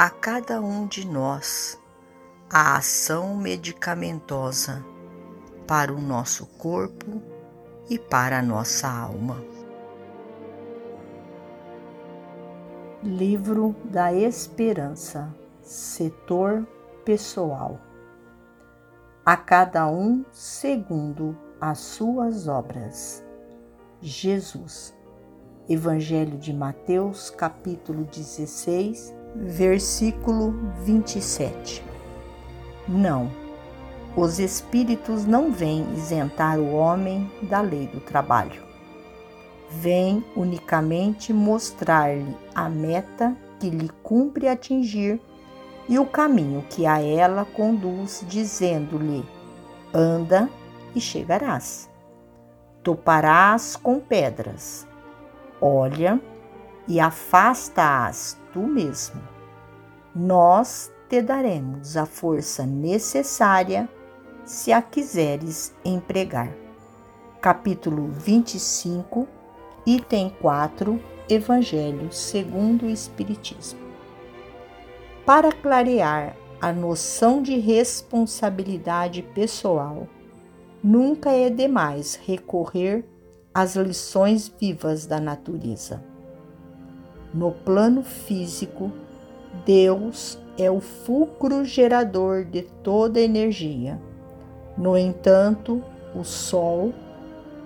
a cada um de nós a ação medicamentosa para o nosso corpo e para a nossa alma. Livro da Esperança, Setor Pessoal. A cada um segundo as suas obras. Jesus. Evangelho de Mateus, capítulo 16, versículo 27. Não, os espíritos não vêm isentar o homem da lei do trabalho. Vêm unicamente mostrar-lhe a meta que lhe cumpre atingir e o caminho que a ela conduz, dizendo-lhe: anda e chegarás. Toparás com pedras. Olha e afasta-as tu mesmo. Nós te daremos a força necessária se a quiseres empregar. Capítulo 25, item 4, Evangelho segundo o Espiritismo. Para clarear a noção de responsabilidade pessoal, nunca é demais recorrer às lições vivas da natureza. No plano físico, Deus é o fulcro gerador de toda energia. No entanto, o Sol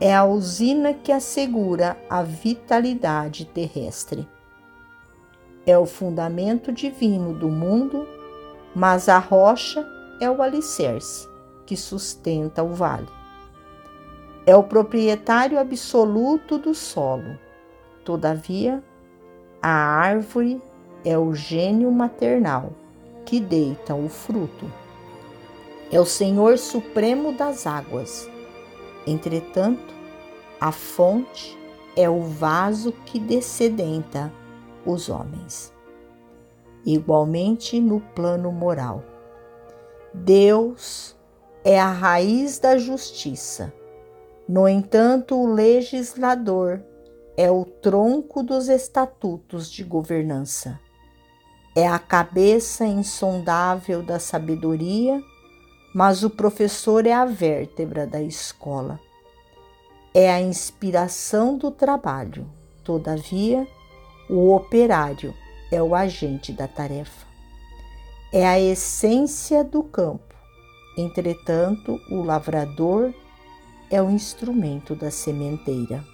é a usina que assegura a vitalidade terrestre. É o fundamento divino do mundo, mas a rocha é o alicerce que sustenta o vale. É o proprietário absoluto do solo. Todavia, a árvore é o gênio maternal que deita o fruto. É o Senhor Supremo das águas. Entretanto, a fonte é o vaso que descedenta os homens. Igualmente no plano moral. Deus é a raiz da justiça. No entanto, o legislador é o tronco dos estatutos de governança. É a cabeça insondável da sabedoria, mas o professor é a vértebra da escola. É a inspiração do trabalho, todavia, o operário é o agente da tarefa. É a essência do campo, entretanto, o lavrador é o instrumento da sementeira.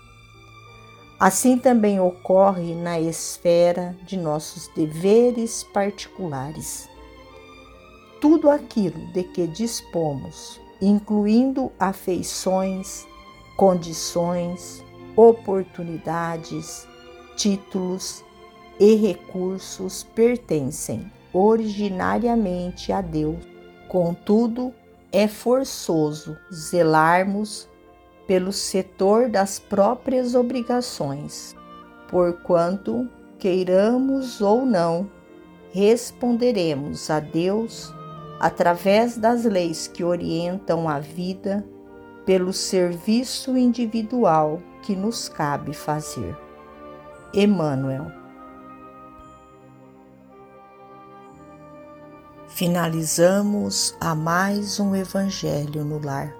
Assim também ocorre na esfera de nossos deveres particulares. Tudo aquilo de que dispomos, incluindo afeições, condições, oportunidades, títulos e recursos, pertencem originariamente a Deus. Contudo, é forçoso zelarmos pelo setor das próprias obrigações, porquanto, queiramos ou não, responderemos a Deus através das leis que orientam a vida, pelo serviço individual que nos cabe fazer. Emmanuel. Finalizamos a mais um Evangelho no Lar